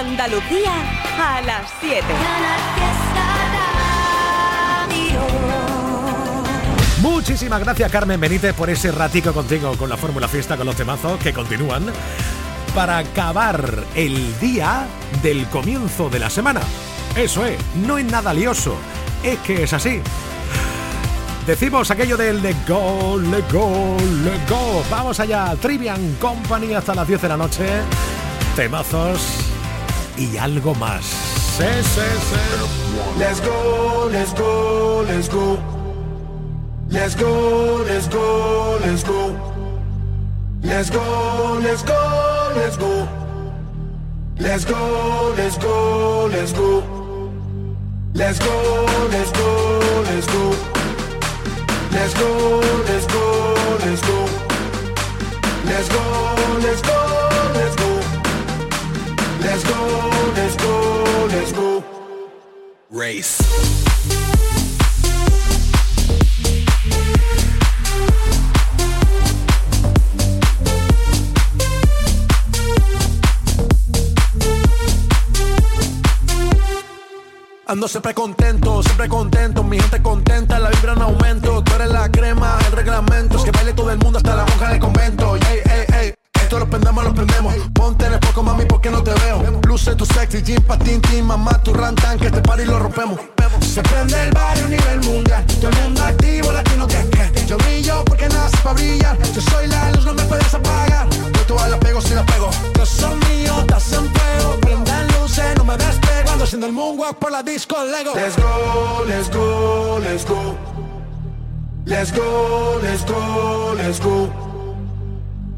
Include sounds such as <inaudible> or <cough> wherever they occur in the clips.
Andalucía a las 7. Muchísimas gracias Carmen Benítez por ese ratico contigo con la Fórmula Fiesta, con los temazos que continúan, para acabar el día del comienzo de la semana. Eso es, no es nada lioso, es que es así. Decimos aquello del let go, let go, let go. Vamos allá, Trivian Company hasta las 10 de la noche. Temazos y algo más. Sí, sí, sí. Let's go, let's go, let's go. Let's go, let's go, let's go. Let's go, let's go, let's go. Let's go, let's go, let's go. Let's go, let's go, let's go. Let's go, let's go, let's go. Let's go, let's go, let's go. Let's go, let's go, let's go. Race. Ando siempre contento, siempre contento, mi gente contenta, la vibra en aumento, tú eres la crema, el reglamento, es que baile todo el mundo hasta la monja del convento, ey, ey, ey, esto lo prendemos, lo prendemos, ponte en el poco mami porque no te veo, luce tu sexy, jean patin, tin, mamá, tu rantan, que este party lo rompemos, se prende el barrio a nivel mundial, todo mundo activo, latino que que, yo brillo porque nace para brillar, yo soy la luz, no me puedes apagar, yo todas la pego si la pego, yo soy mío, estás en fuego, prendan luces, no me despego, ando haciendo el moonwalk por la disco Lego. Let's go, let's go, let's go. Let's go, let's go, let's go.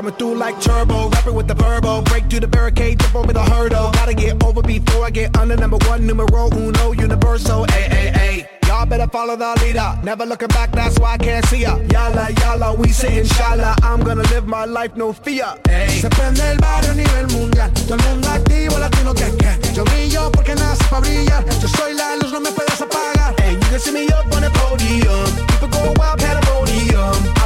Coming through like turbo, rapping with the verbo. Break through the barricade, jump over the hurdle. Gotta get over before I get under number one, numero uno, universal. Ay, ay, ay. Y'all better follow the leader. Never looking back, that's why I can't see ya. Yala, yala, we say inshallah. I'm gonna live my life, no fear. Ay. Se prende el barrio a nivel mundial. Todo el mundo activo, latino que que. Yo brillo porque nace para brillar. Yo soy la luz, no me puedes apagar. Hey, you can see me up on the podium. People go wild, pandemonium.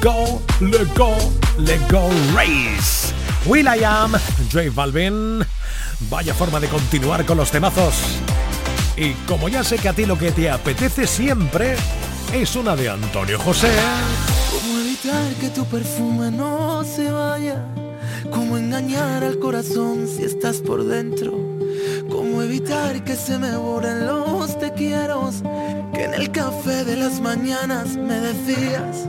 go, let go, let go, race. Will I am, J Balvin. Vaya forma de continuar con los temazos. Y como ya sé que a ti lo que te apetece siempre es una de Antonio José. ¿Cómo evitar que tu perfume no se vaya? ¿Cómo engañar al corazón si estás por dentro? ¿Cómo evitar que se me borren los te quiero? Que en el café de las mañanas me decías.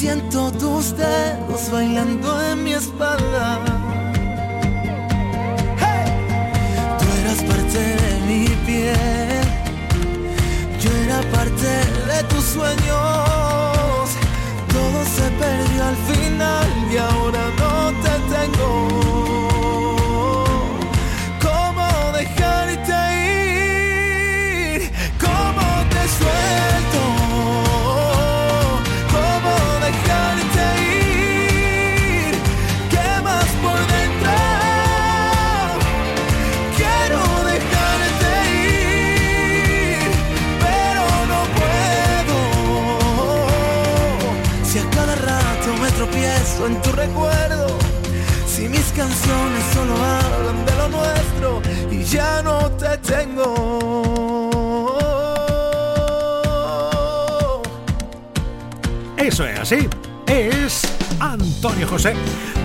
Siento tus dedos bailando en mi espalda. Tú eras parte de mi piel, yo era parte de tus sueños. Recuerdo, si mis canciones solo hablan de lo nuestro y ya no te tengo. Eso es así. Es Antonio José.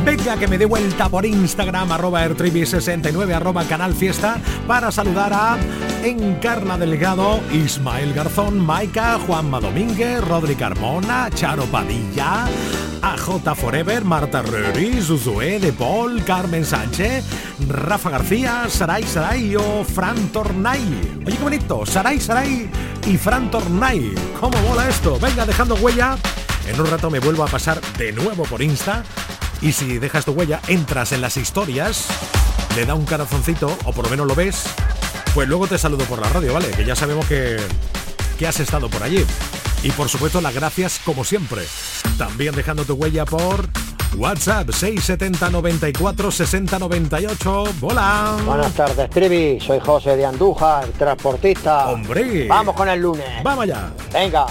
Venga que me dé vuelta por Instagram, arroba ertribi69, arroba canal fiesta, para saludar a Encarna Delgado, Ismael Garzón, Maika, Juanma Domínguez, Rodri Carmona, Charo Padilla, AJ Forever, Marta Röri, Zuzue de Paul, Carmen Sánchez, Rafa García, Saray Saray o Fran Tornay. Oye, qué bonito, Saray Saray y Fran Tornay. ¿Cómo mola esto? Venga, dejando huella. En un rato me vuelvo a pasar de nuevo por Insta y si dejas tu huella, entras en las historias, le da un corazoncito o por lo menos lo ves, pues luego te saludo por la radio, ¿vale? Que ya sabemos que, que has estado por allí. Y por supuesto las gracias como siempre. También dejando tu huella por WhatsApp 670 94 60 98. ¡Hola! Buenas tardes, Trivi. Soy José de Andújar, transportista. ¡Hombre! Vamos con el lunes. ¡Vamos allá! Venga,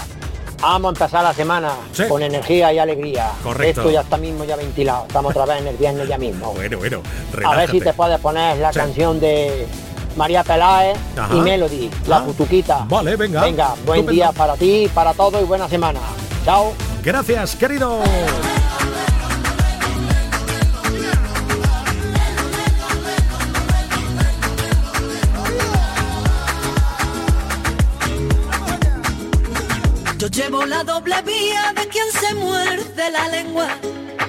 vamos a empezar la semana Sí. con energía y alegría. Correcto. Esto ya está mismo ya ventilado. Estamos otra vez en el viernes ya mismo. <laughs> Bueno, bueno, A ver si te puedes poner la Sí. canción de María Peláez Ajá. y Melody, la Ah, putuquita. vale, venga. Venga, buen Estupendo. día para ti, para todo y buena semana. Chao. Gracias, querido. Yo llevo la doble vía de quien se muerde la lengua.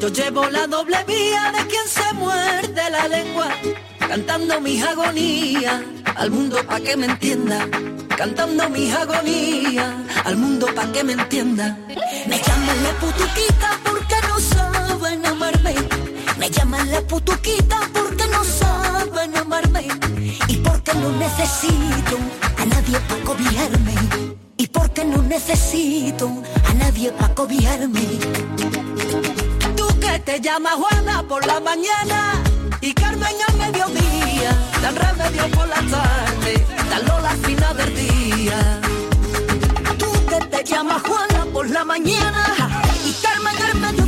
Yo llevo la doble vía de quien se muerde la lengua. Cantando mis agonías al mundo pa' que me entienda. Cantando mis agonías al mundo pa' que me entienda. Me llaman la putuquita porque no saben amarme. Me llaman la putuquita porque no saben amarme. Y porque no necesito a nadie pa' cobijarme. Y porque no necesito a nadie pa' cobijarme. Tú que te llamas Juana por la mañana Carmen al mediodía, dan remedio por la tarde, dan Lola al final del día. Tú que te llamas Juana por la mañana y Carmen al mediodía,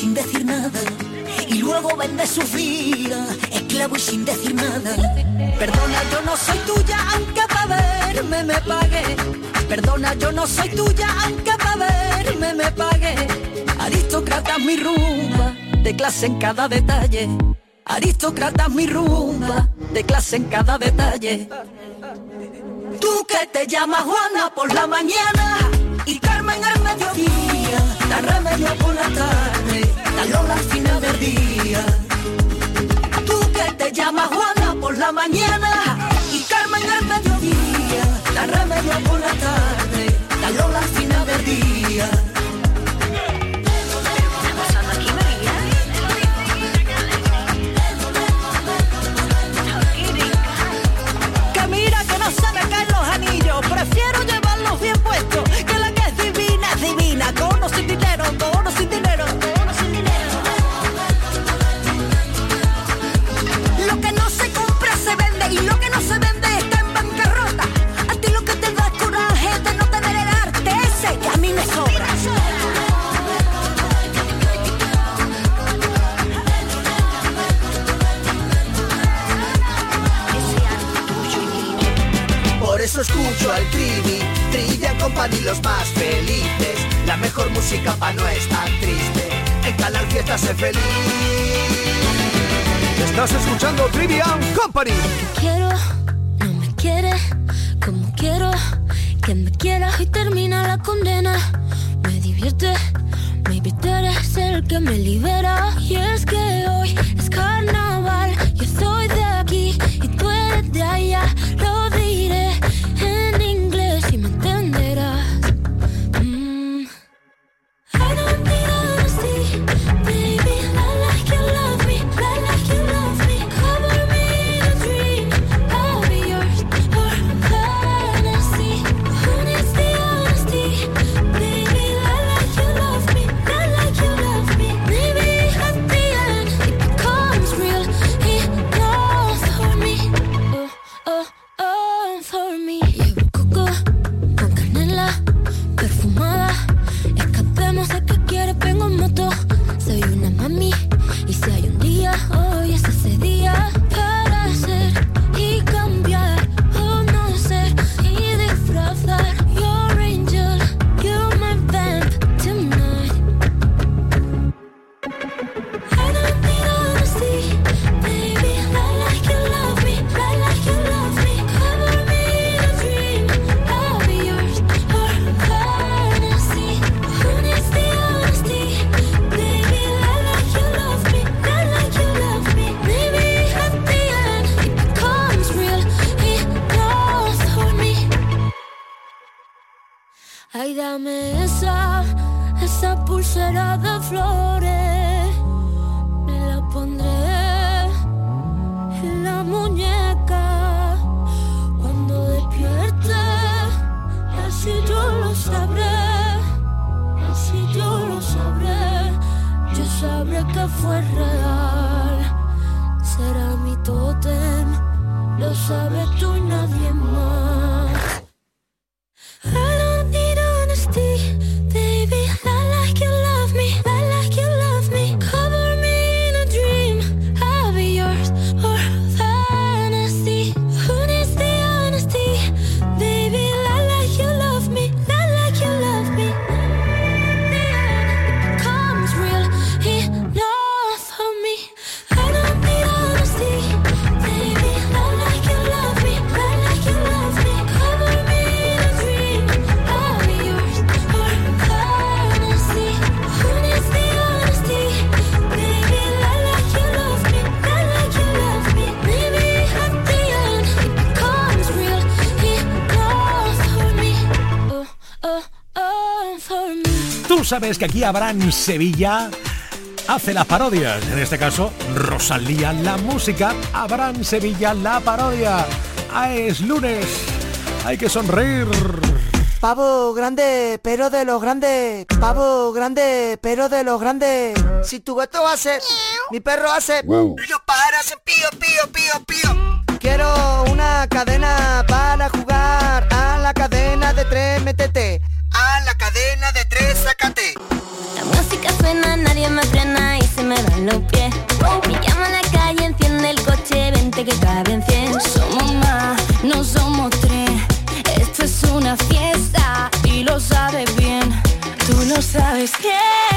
sin decir nada y luego vende su vida, esclavo y sin decir nada. Perdona, yo no soy tuya, aunque para verme me pague. Perdona, yo no soy tuya, aunque para verme me pague. Aristócrata mi rumba, de clase en cada detalle. Aristócrata mi rumba, de clase en cada detalle. Tú que te llamas Juana por la mañana y Carmen al mediodía tan remedio por la tarde, tan lola al final del día. Tú que te llamas Juana por la mañana y Carmen al mediodía, tan remedio por la tarde, tan lola al del día sabes que aquí Abraham Sevilla hace las parodias. En este caso, Rosalía la música, Abraham Sevilla la parodia. Ah, es lunes, hay que sonreír. Pavo grande, pero de los grandes. Pavo grande, pero de los grandes. Si tu gato hace, mi perro hace. Wow. Los pájaros pío, pío, pío, pío. Quiero una cadena para jugar a la cadena de tres, métete. los pies. Me llama a la calle, enciende el coche, vente que cabe caben 100. Somos más, no somos tres. Esto es una fiesta y lo sabes bien. Tú lo sabes bien.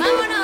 Vámonos.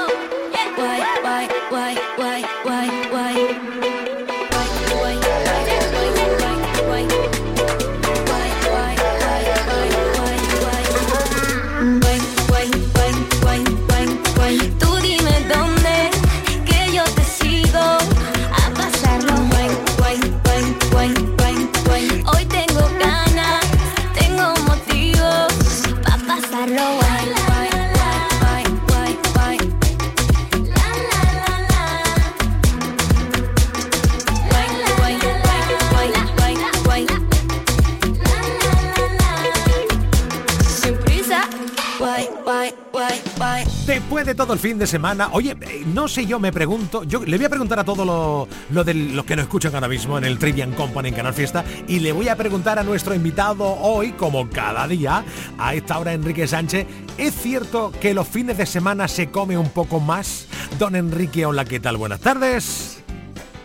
Fin de semana, oye, eh, no sé yo, me pregunto, yo le voy a preguntar a todos los lo los que nos escuchan ahora mismo en el Trivian Company en Canal Fiesta y le voy a preguntar a nuestro invitado hoy, como cada día, a esta hora Enrique Sánchez, ¿es cierto que los fines de semana se come un poco más? Don Enrique, hola, ¿qué tal? Buenas tardes.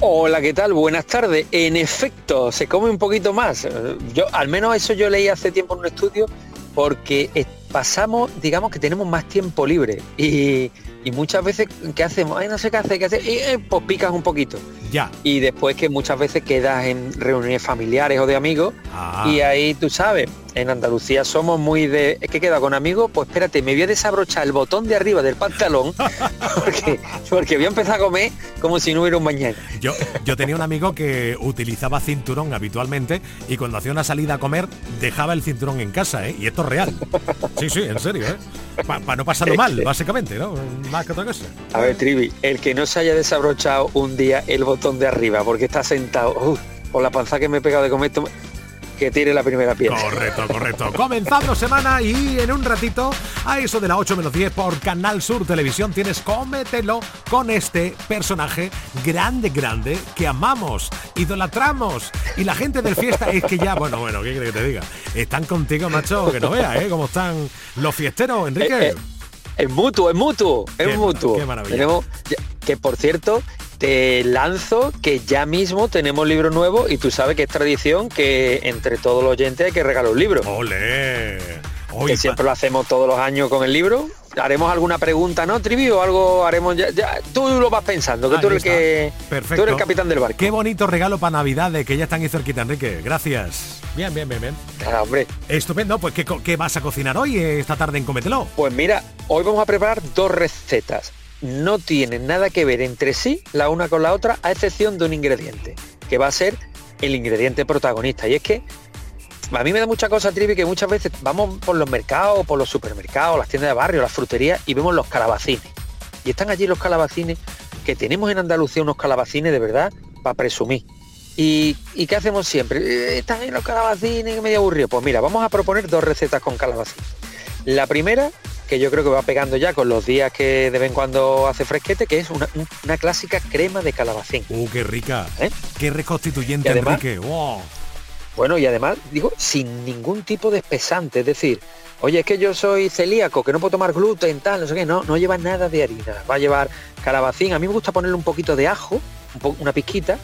Hola, ¿qué tal? Buenas tardes. En efecto, se come un poquito más. Yo, al menos eso yo leí hace tiempo en un estudio, porque pasamos, digamos que tenemos más tiempo libre. Y, y muchas veces, ¿qué hacemos? Ay, no sé qué hacer, qué hacer. Y eh, pues picas un poquito. Ya. Y después que muchas veces quedas en reuniones familiares o de amigos. Ah. Y ahí tú sabes, en Andalucía somos muy de. Es que queda con amigos, pues espérate, me voy a desabrochar el botón de arriba del pantalón <laughs> porque, porque voy a empezar a comer como si no hubiera un mañana. Yo, yo tenía un amigo que utilizaba cinturón habitualmente y cuando hacía una salida a comer dejaba el cinturón en casa, ¿eh? Y esto es real. Sí, sí, en serio, ¿eh? Para no pasarlo mal, <laughs> básicamente, ¿no? Más que otra cosa. A ver, Trivi, el que no se haya desabrochado un día el botón de arriba porque está sentado, uf, con la panza que me he pegado de comer, que tire la primera piedra. Correcto, correcto. Comenzando semana y en un ratito, a eso de las 8 menos 10 por Canal Sur Televisión, tienes Cómetelo con este personaje grande, grande, que amamos, idolatramos. Y la gente del fiesta es que ya, bueno, bueno, ¿qué quieres que te diga? Están contigo, macho, que no veas, ¿eh? Cómo están los fiesteros, Enrique. Eh, eh, es mutuo, es mutuo, es Qué mutuo. qué maravilla. Tenemos, que por cierto, te lanzo que ya mismo tenemos libro nuevo y tú sabes que es tradición que entre todos los oyentes hay que regalar un libro. ¡Ole! que siempre lo hacemos todos los años con el libro. Haremos alguna pregunta, ¿no, Trivi? O algo haremos ya, ya- Tú lo vas pensando, que tú eres el que. Perfecto. Tú eres el capitán del barco. Qué bonito regalo para Navidades, que ya están ahí cerquita, Enrique. Gracias. Bien, bien, bien, bien. Claro, hombre. Estupendo. Pues, ¿qué, qué vas a cocinar hoy, eh, esta tarde en Comételo? Pues mira, hoy vamos a preparar dos recetas. No tienen nada que ver entre sí la una con la otra, a excepción de un ingrediente, que va a ser el ingrediente protagonista. Y es que a mí me da mucha cosa, Trivi, que muchas veces vamos por los mercados, por los supermercados, las tiendas de barrio, las fruterías y vemos los calabacines. Y están allí los calabacines, que tenemos en Andalucía unos calabacines de verdad para presumir. ¿Y, qué hacemos siempre? Eh, Están en los calabacines, medio aburrido. Pues mira, vamos a proponer dos recetas con calabacines. La primera, que yo creo que va pegando ya con los días que de vez en cuando hace fresquete, que es una, un- una clásica crema de calabacín. ¡Uh, qué rica! ¿Eh? ¡Qué reconstituyente, Y además- Enrique! ¡Wow! Bueno, y además, digo, sin ningún tipo de espesante, es decir, oye, es que yo soy celíaco, que no puedo tomar gluten, tal, no sé qué, no, no lleva nada de harina, va a llevar calabacín, a mí me gusta ponerle un poquito de ajo, un una pizquita,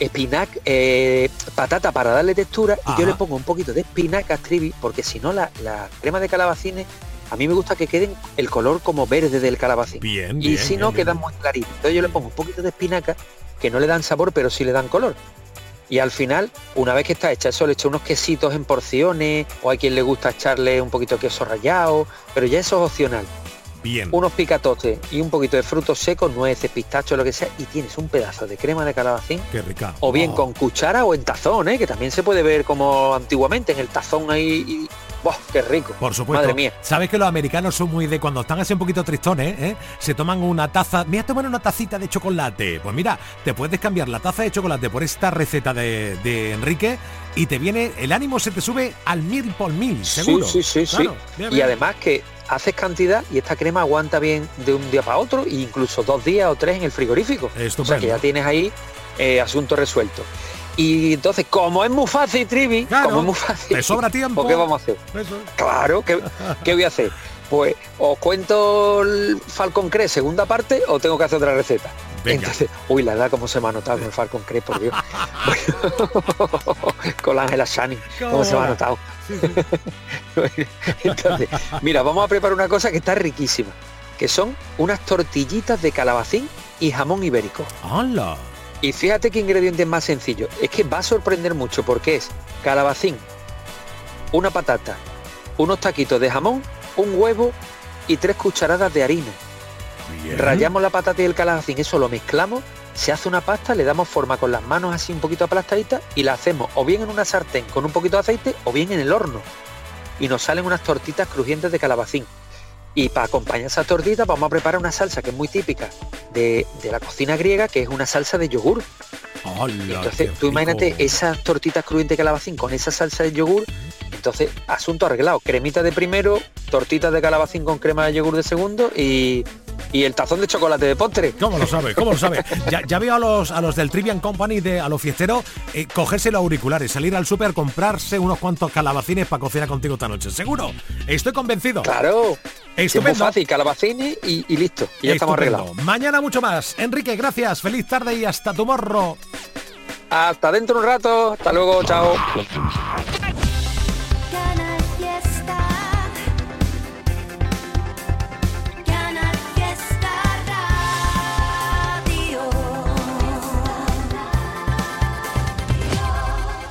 espinac, eh, patata para darle textura, y yo le pongo un poquito de espinacas trivi, porque si no la, la crema de calabacines, a mí me gusta que queden el color como verde del calabacín. Bien, y si no, bien, quedan muy claritos. Entonces yo le pongo un poquito de espinaca, que no le dan sabor, pero sí le dan color. Y al final, una vez que está hecha, eso le echo unos quesitos en porciones, o hay quien le gusta echarle un poquito de queso rallado, pero ya eso es opcional. Bien. unos picatotes y un poquito de frutos secos, nueces, pistachos, lo que sea, y tienes un pedazo de crema de calabacín. Qué rica. O bien Oh. con cuchara o en tazón, ¿eh? que también se puede ver como antiguamente en el tazón ahí. Y, ¡buah, ¡Qué rico! Por supuesto. Madre mía. Sabes que los americanos son muy de cuando están así un poquito tristones, ¿eh? se toman una taza. Mira, tomar una tacita de chocolate. Pues mira, te puedes cambiar la taza de chocolate por esta receta de, de Enrique y te viene, el ánimo se te sube al mil por mil, seguro. Sí, sí, sí, Claro, sí. Y además que haces cantidad y esta crema aguanta bien de un día para otro e incluso dos días o tres en el frigorífico. O sea Estupendo. que ya tienes ahí eh, asunto resuelto. Y entonces, como es muy fácil, Trivi, Claro, como es muy fácil, te sobra <laughs> tiempo. ¿por qué vamos a hacer? Eso. Claro, ¿qué, qué voy a hacer? Pues os cuento el Falcon Crest segunda parte o tengo que hacer otra receta. Venga. Entonces, uy, la edad cómo se me ha notado con el Falcon Crest, por Dios. <laughs> con la Ángela Shani, cómo se me ha notado. <laughs> Entonces, mira, vamos a preparar una cosa que está riquísima, que son unas tortillitas de calabacín y jamón ibérico. ¡Hala! Y fíjate qué ingrediente más sencillo. Es que va a sorprender mucho porque es calabacín, una patata, unos taquitos de jamón, un huevo y tres cucharadas de harina. Bien. Rayamos la patata y el calabacín, eso lo mezclamos, se hace una pasta, le damos forma con las manos así un poquito aplastaditas y la hacemos o bien en una sartén con un poquito de aceite o bien en el horno. Y nos salen unas tortitas crujientes de calabacín. Y para acompañar esas tortitas vamos a preparar una salsa que es muy típica de, de la cocina griega, que es una salsa de yogur. ¡Hala, Entonces, tú imagínate rico! esas tortitas crujientes de calabacín con esa salsa de yogur. Entonces, asunto arreglado. Cremita de primero, tortitas de calabacín con crema de yogur de segundo y, y el tazón de chocolate de postre. ¿Cómo lo sabe? ¿Cómo lo sabe? <laughs> Ya, ya veo a los, a los del Trivian Company, de, a los fiesteros, eh, cogerse los auriculares, salir al súper, comprarse unos cuantos calabacines para cocinar contigo esta noche. ¿Seguro? Estoy convencido. Claro. Es muy Estupendo. fácil, calabacines y, y listo. Y ya estamos Estupendo. arreglados. Mañana mucho más. Enrique, gracias. Feliz tarde y hasta tu morro. Hasta dentro un rato. Hasta luego. Chao.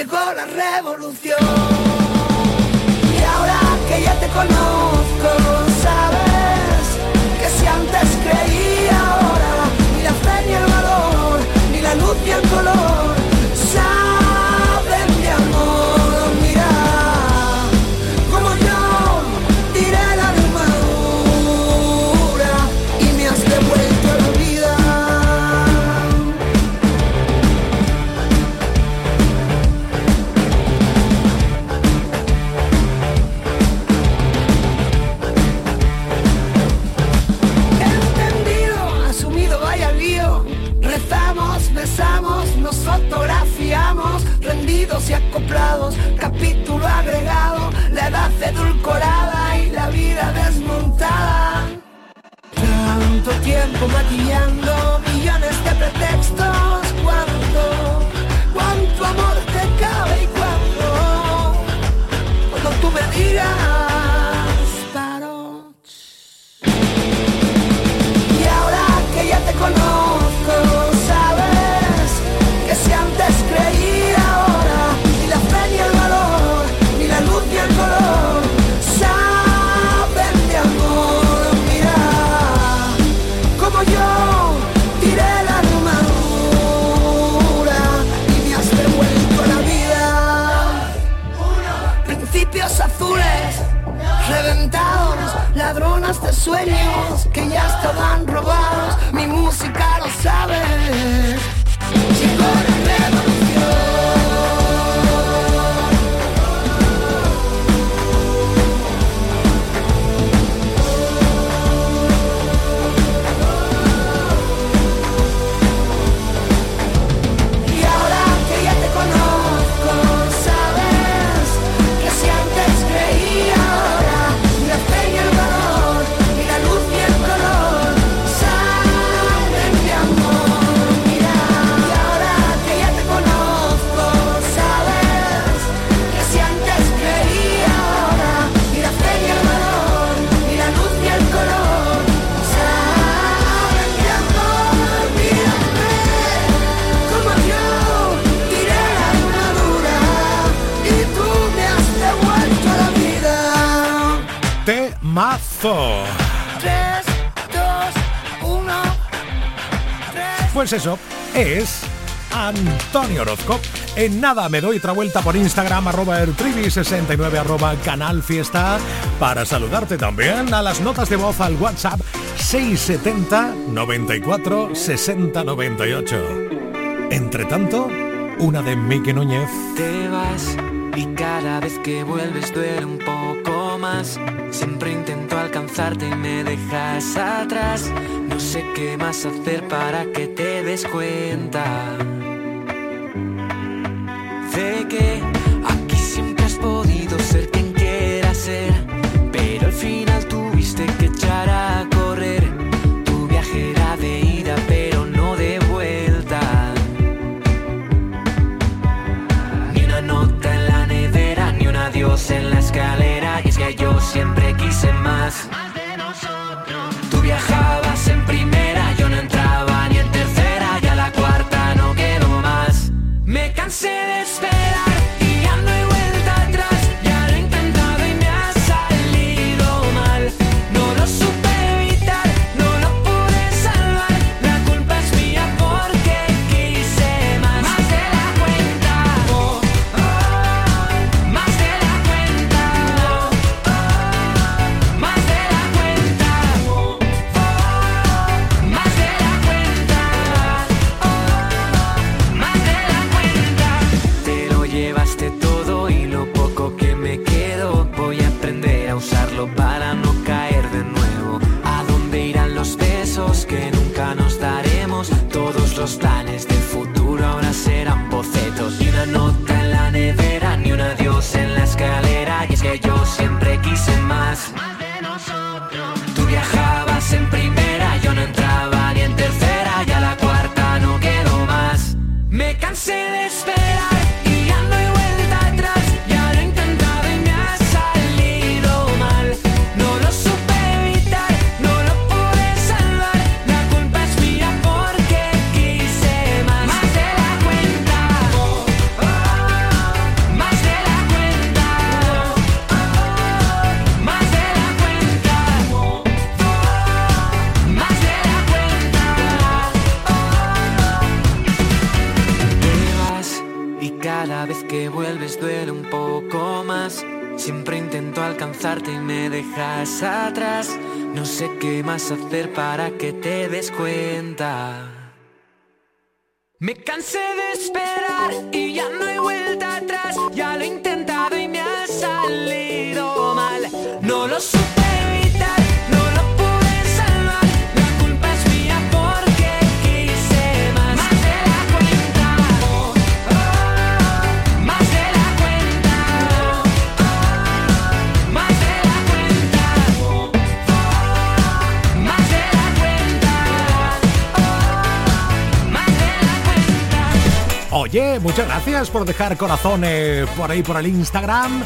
Llegó la revolución. Y ahora que ya te conozco, sabes que si antes creía ahora, ni la fe ni el valor, ni la luz ni el color, edulcorada y la vida desmontada. Tanto tiempo maquillando millones de pretextos. ¿Cuánto, cuánto amor que ya estaban Pues eso es Antonio Orozco. En nada me doy otra vuelta por Instagram, arroba ertrivi69, arroba canal fiesta, para saludarte también a las notas de voz al WhatsApp 670 94 60 98. Entre tanto, una de Mike Núñez. Te vas y cada vez que vuelves duele un poco. Siempre intento alcanzarte y me dejas atrás. No sé qué más hacer para que te des cuenta. Que Oye, muchas gracias por dejar corazones por ahí por el Instagram.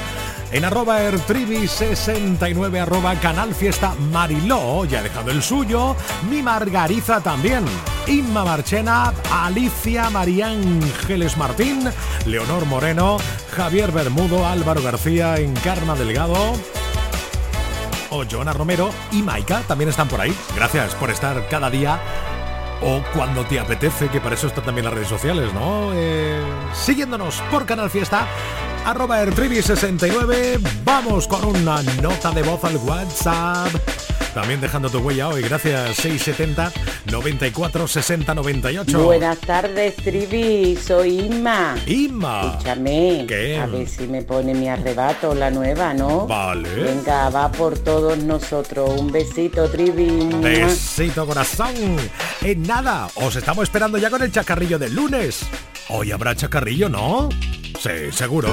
En arroba ertribi69, arroba canal fiesta Mariló, ya ha dejado el suyo. Mi Margariza también. Inma Marchena, Alicia María Ángeles Martín, Leonor Moreno, Javier Bermudo, Álvaro García, Encarna Delgado. O Romero y Maika también están por ahí. Gracias por estar cada día o cuando te apetece, que para eso están también las redes sociales, ¿no? Eh, siguiéndonos por Canal Fiesta, arroba 69 vamos con una nota de voz al WhatsApp también dejando tu huella hoy. Gracias 670 94 60 98. Buenas tardes, Trivi. Soy Inma. Inma. Escúchame. ¿Qué? A ver si me pone mi arrebato, la nueva, ¿no? Vale. Venga, va por todos nosotros. Un besito, Trivi. Besito, corazón. En nada, os estamos esperando ya con el chacarrillo del lunes. Hoy habrá chacarrillo, ¿no? Sí, seguro.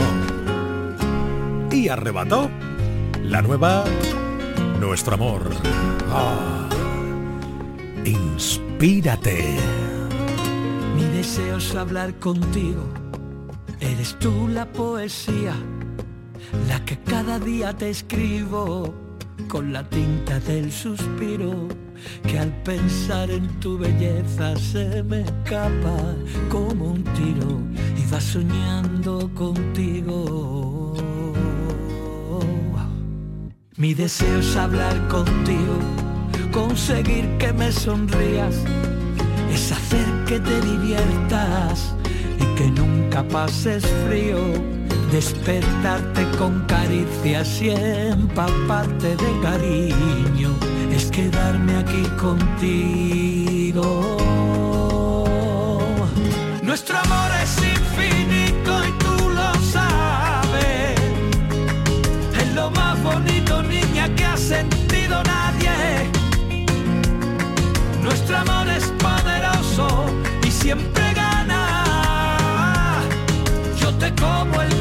Y arrebató la nueva Nuestro Amor. Ah, inspírate. Mi deseo es hablar contigo. Eres tú la poesía, la que cada día te escribo con la tinta del suspiro que al pensar en tu belleza se me escapa como un tiro y va soñando contigo. Mi deseo es hablar contigo, conseguir que me sonrías, es hacer que te diviertas y que nunca pases frío, despertarte con caricias y empaparte de cariño, es quedarme aquí contigo. Nuestro amor es poderoso y siempre gana. Yo te como el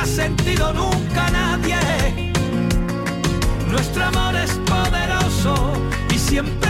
ha sentido nunca nadie. Nuestro amor es poderoso y siempre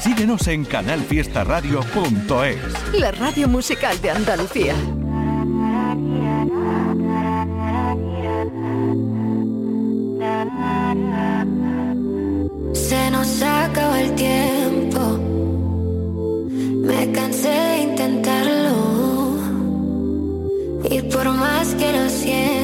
Síguenos en canalfiestaradio.es. La radio musical de Andalucía. Se nos acaba el tiempo. Me cansé de intentarlo. Y por más que lo siento,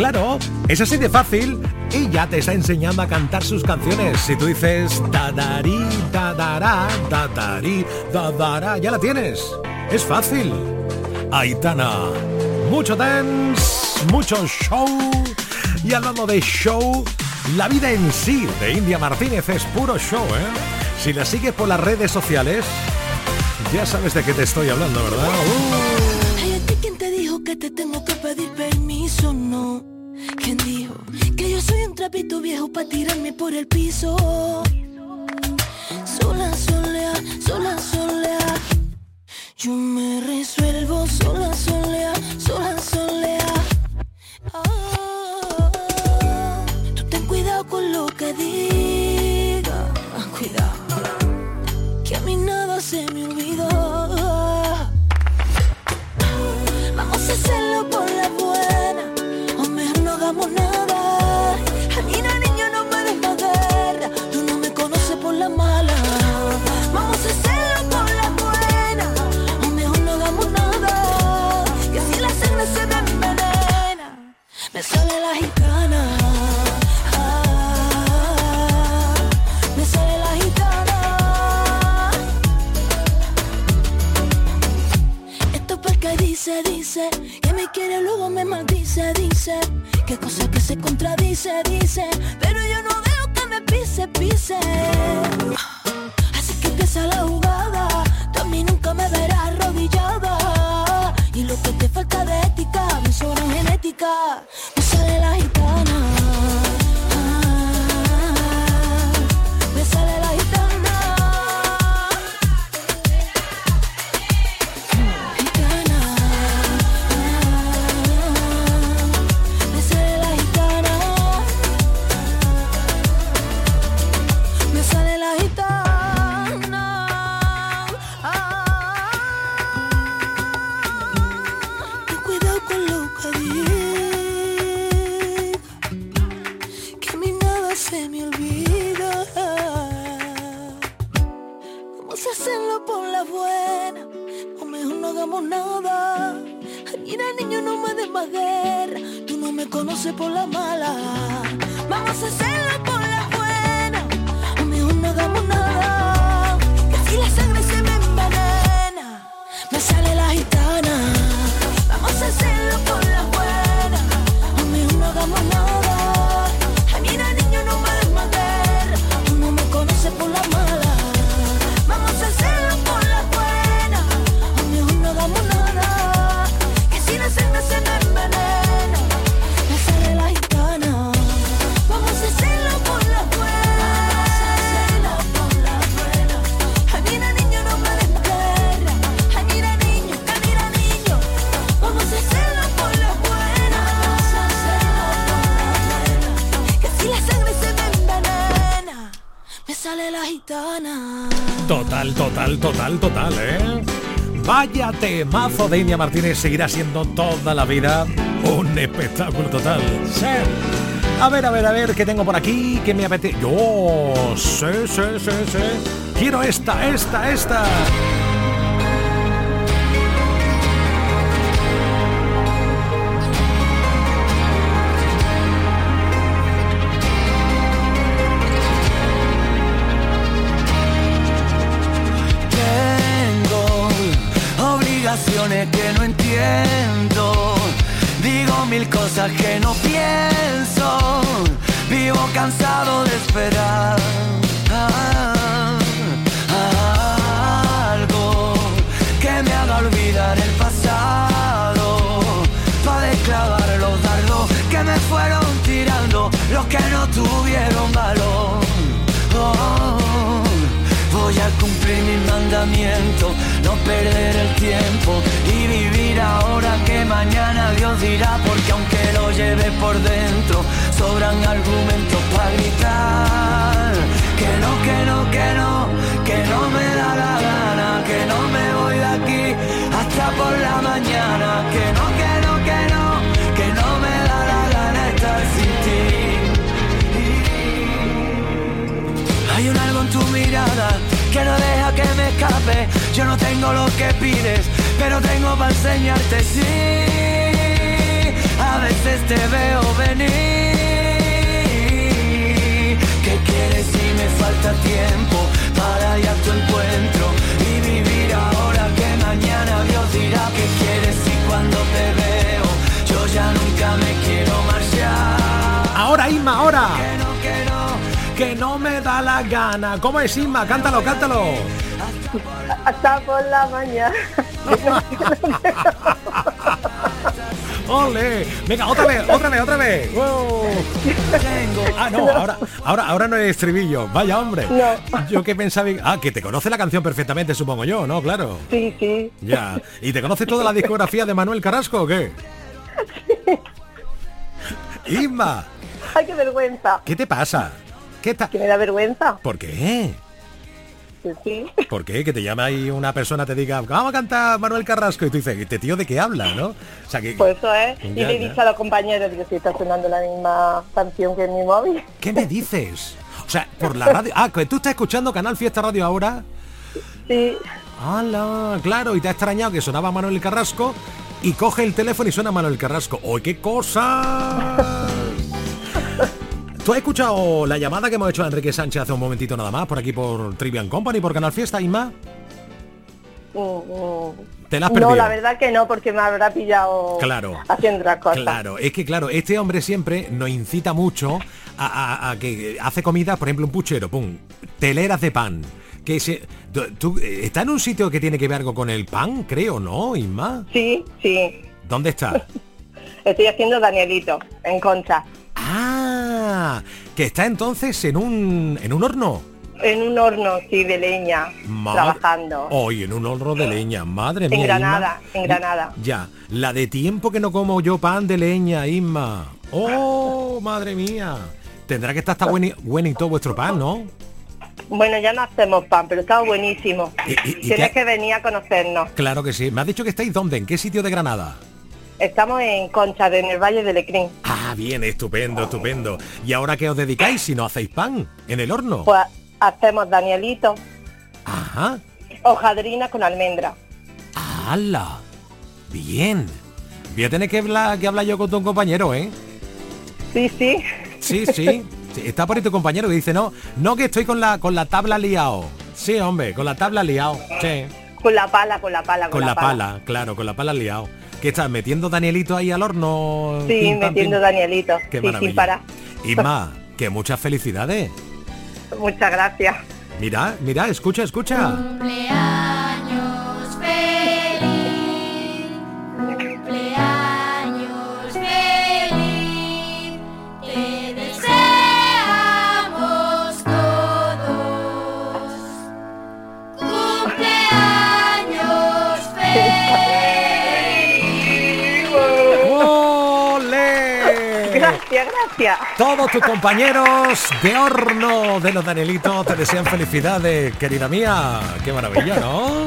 Claro, es así de fácil y ya te está enseñando a cantar sus canciones. Si tú dices dadari, dadará, dadari, dadará, ya la tienes. Es fácil. Aitana, mucho dance, mucho show. Y hablando de show, la vida en sí de India Martínez es puro show, ¿eh? Si la sigues por las redes sociales, ya sabes de qué te estoy hablando, ¿verdad? Uh. Trapito viejo para tirarme por el piso? Sola, solea, sola, solea. Yo me resuelvo sola, solea, sola, solea. Oh, tú ten cuidado con lo que digas. Cuidado, que a mí nada se me olvidó. Vamos a hacerlo por la buena, o mejor no hagamos nada. Maldice, dice Que cosa que se contradice, dice Pero yo no veo que me pise, pise. Así que empieza la Vaya temazo de India Martínez seguirá siendo toda la vida un espectáculo total. A ver, a ver, a ver, ¿qué tengo por aquí? ¿Qué me apetece? Yo, sí, sí, sí, sí. Quiero esta, esta, esta. Obligaciones que no entiendo. Digo mil cosas que no pienso. Vivo cansado de esperar. Ah, ah, algo que me haga olvidar el pasado. Para desclavar los dardos que me fueron tirando los que no tuvieron valor. Oh, voy a cumplir mis mandamientos, no perder el tiempo y vivir ahora que mañana Dios dirá, porque aunque lo lleve por dentro, sobran argumentos para gritar. Que no, que no, que no, que no me da la gana, que no me voy de aquí hasta por la mañana. Que no, que no, que no, que no me da la gana estar sin ti. Hay un algo en tu mirada que no deja que me escape. Yo no tengo lo que pides, pero tengo para enseñarte. Sí, a veces te veo venir. ¿Qué quieres si me falta tiempo para ir a tu encuentro y vivir ahora que mañana Dios dirá qué quieres y cuando te veo yo ya nunca me quiero marchar. Ahora, Isma, ahora. Que no, me da la gana. ¿Cómo es Isma? Cántalo, cántalo. Hasta por la mañana. <laughs> ¡Ole! Venga, otra vez, otra vez, otra vez. ¡Wow! Ah, no, ahora, ahora, ahora no es estribillo. Vaya hombre. No. Yo que pensaba. Ah, que te conoce la canción perfectamente, supongo yo, ¿no? Claro. Sí, sí. Ya. ¿Y te conoces toda la discografía de Manuel Carrasco o qué? <laughs> Isma, Ay, qué vergüenza. ¿qué te pasa? ¿Qué tal? Que me da vergüenza. ¿Por qué? Sí, sí. ¿Por qué? Que te llama ahí una persona, te diga, vamos a cantar Manuel Carrasco y tú dices, ¿este tío de qué habla, no? O sea, que... Pues eso es. Y Ya, le he ya. dicho a los compañeros, digo, si está sonando la misma canción que en mi móvil. ¿Qué me dices? O sea, por la radio... Ah, que tú estás escuchando Canal Fiesta Radio ahora. Sí. ¡Hala! Claro, y te ha extrañado que sonaba Manuel Carrasco y coge el teléfono y suena Manuel Carrasco. ¡Oh, qué cosa! ¿Tú has escuchado la llamada que hemos hecho a Enrique Sánchez hace un momentito nada más, por aquí por Trivian Company, por Canal Fiesta, Isma? Mm, mm. ¿Te la has No, la verdad que no, porque me habrá pillado Claro. haciendo otras cosas. Claro, es que claro, este hombre siempre nos incita mucho a, a- a que hace comida, por ejemplo, un puchero, pum, teleras de pan. Que se, tú- tú, eh, ¿Está en un sitio que tiene que ver algo con el pan, creo, no, Isma? Sí, sí. ¿Dónde está? <laughs> Estoy haciendo Danielito en Concha. ah, que está entonces en un, en un horno. En un horno, sí, de leña, trabajando. Hoy en un horno de leña, madre en mía. Granada, Isma. en Granada. Ya, la de tiempo que no como yo pan de leña, Isma. Oh, <laughs> madre mía. Tendrá que estar hasta buen, buen y todo vuestro pan, ¿no? Bueno, ya no hacemos pan, pero está buenísimo. ¿Y- y- y Tienes que venir a conocernos. Claro que sí. Me has dicho que estáis dónde, en qué sitio de Granada. Estamos en Concha, en el Valle de Lecrín. Ah, bien, estupendo, estupendo. ¿Y ahora qué os dedicáis si no hacéis pan? ¿En el horno? Pues hacemos Danielito, Ajá. hojadrina con almendra. ¡Hala! Bien. Voy a tener que hablar, que hablar yo con tu compañero, ¿eh? Sí, sí. Sí, sí. Sí, Está por ahí tu compañero que dice, no, no que estoy con la con la tabla liado. Sí, hombre, con la tabla liado. Sí. Con la pala, con la pala, Con la pala, claro, con la pala liado. ¿Qué estás metiendo Danielito ahí al horno? Sí, Pim, pam, metiendo pim? Danielito. Qué sí, maravilla. sin parar. Isma, que muchas felicidades. Muchas gracias. Mira, mira, escucha, escucha. Cumpleaños Gracias. Todos tus compañeros de horno de los Danielitos te desean felicidades, querida mía. Qué maravilla, ¿no?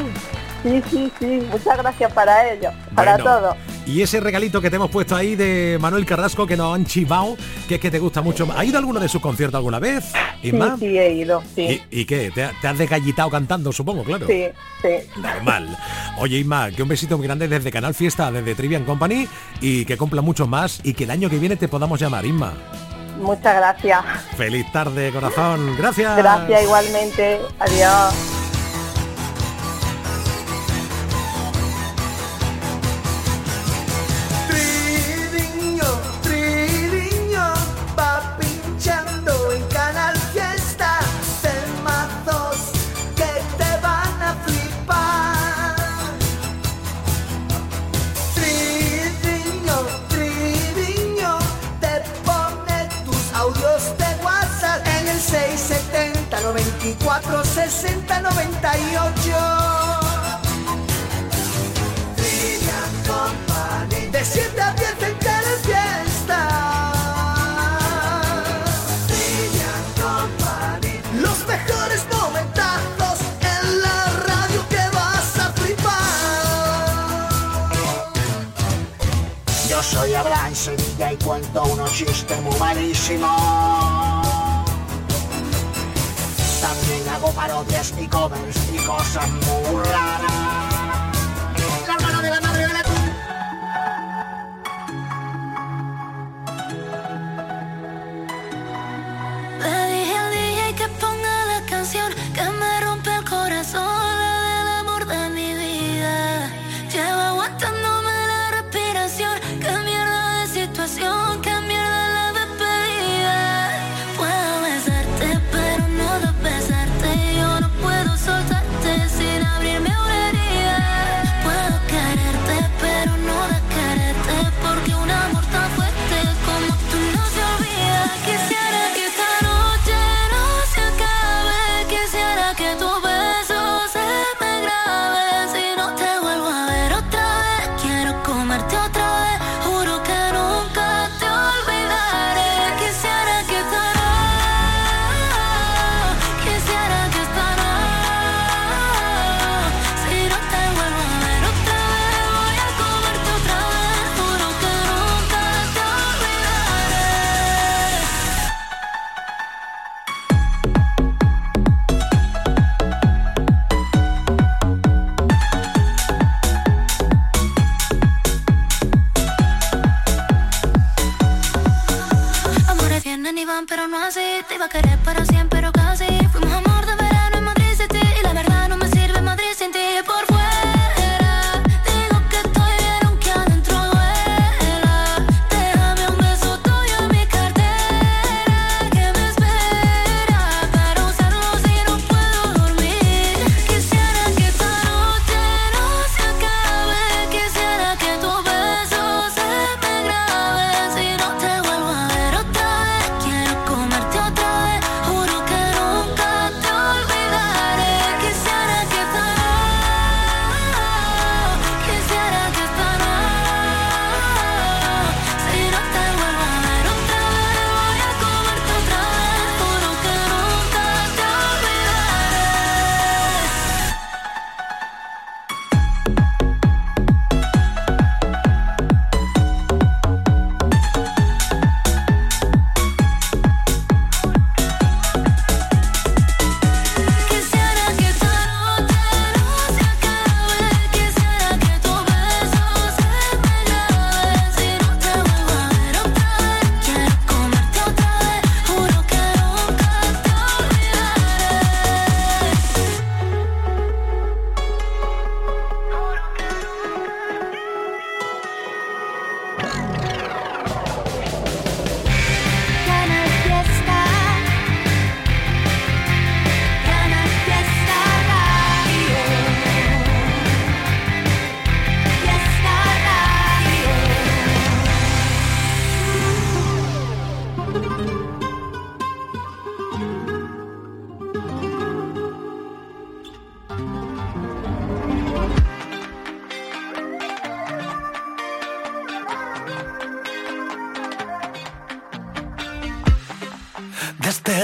Sí, sí, sí. Muchas gracias para ellos, para todos. Y ese regalito que te hemos puesto ahí de Manuel Carrasco que nos han chivado, que es que te gusta mucho. ¿Ha ido a alguno de sus conciertos alguna vez? Sí, Isma? sí, he ido, sí. ¿Y, y qué? ¿Te, ha- te has desgallitado cantando, supongo, claro? Sí, sí. Normal. Oye, Isma, que un besito muy grande desde Canal Fiesta, desde Trivian Company, y que cumpla muchos más y que el año que viene te podamos llamar, Isma. Muchas gracias. Feliz tarde, corazón. Gracias. Gracias igualmente. Adiós. 670 94 60 98. Trivian Company De 7 a 10 en Canal Fiesta Company Los mejores momentazos En la radio que vas a flipar Yo soy Abraham Sevilla y cuento unos chistes muy malísimos. Zawsze zagoparą wiesz i komerz i koszem murara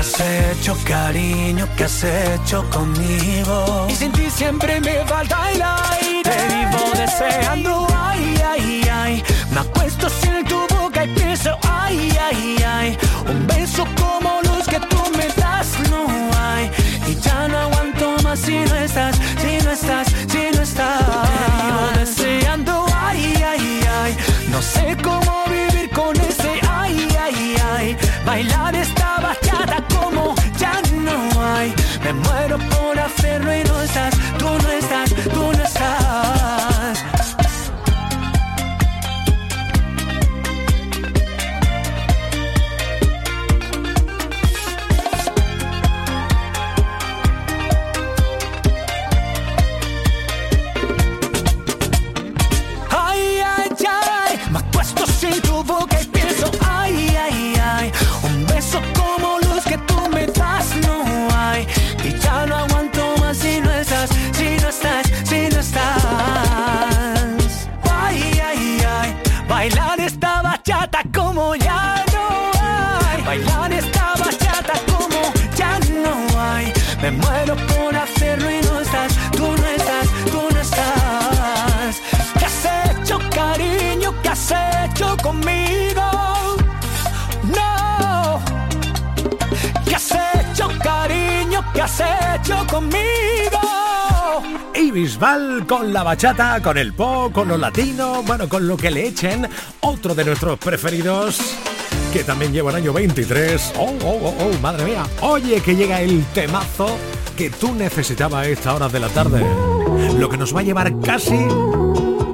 ¿Qué has hecho, cariño? ¿Qué has hecho conmigo? Y sin ti siempre me falta el aire. La bachata, con el pop, con lo latino, bueno, con lo que le echen. Otro de nuestros preferidos que también lleva el año 23. Oh, oh, oh, oh, madre mía. Oye, que llega el temazo que tú necesitabas a esta hora de la tarde. Lo que nos va a llevar casi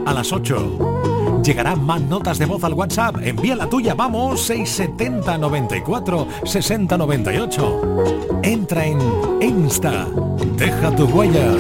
a las 8. Llegarán más notas de voz al WhatsApp. Envía la tuya, vamos, 670 94 60 98. Entra en Insta. Deja tu huella.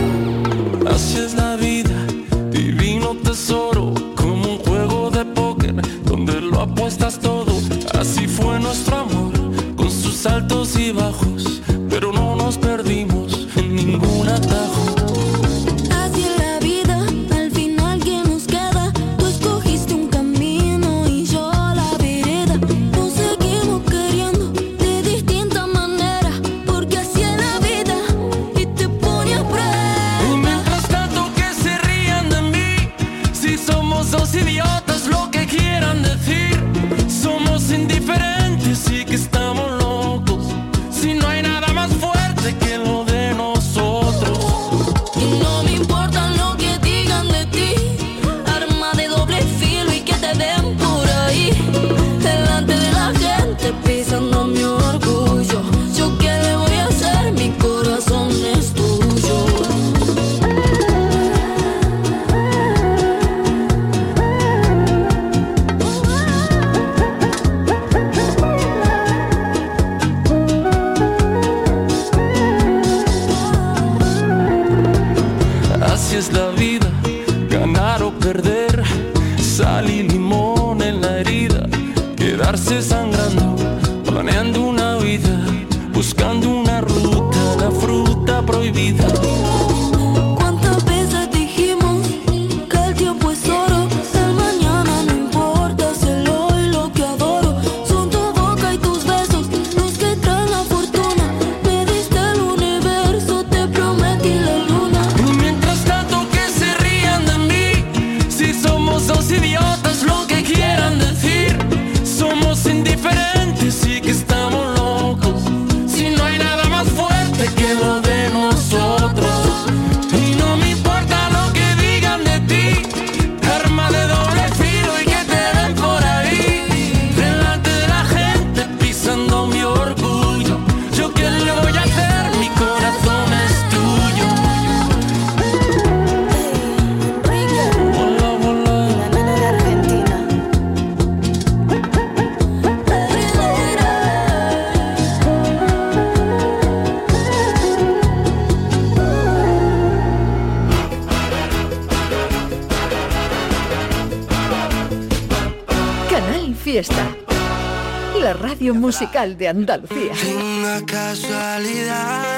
musical de Andalucía. Una casualidad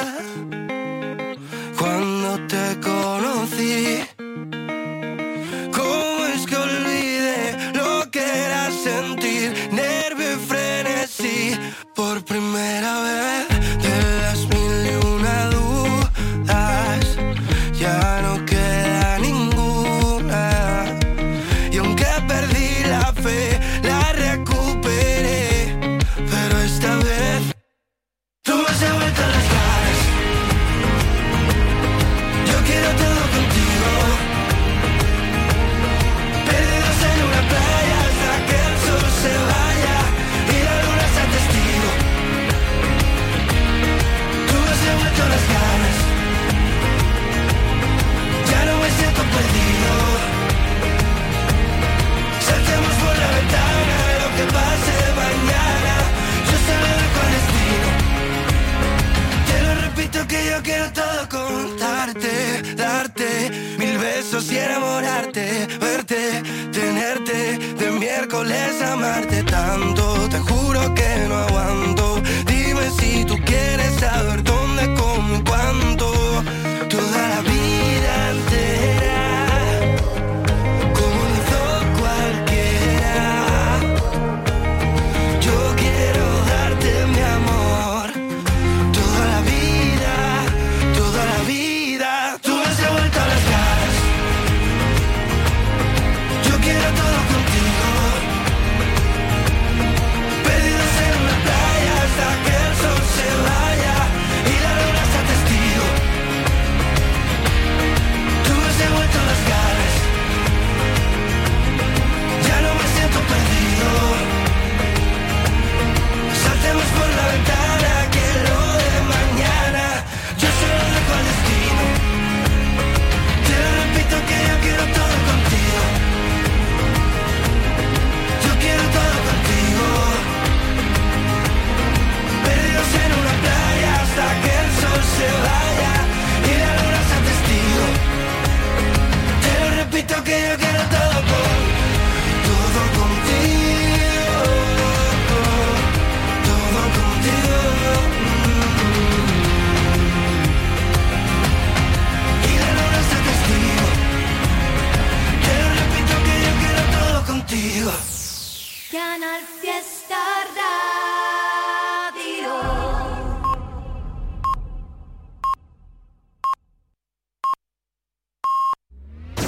quisiera enamorarte, verte, tenerte, de miércoles amarte tanto, te juro que no aguanto, dime si tú quieres saber toque, yo quiero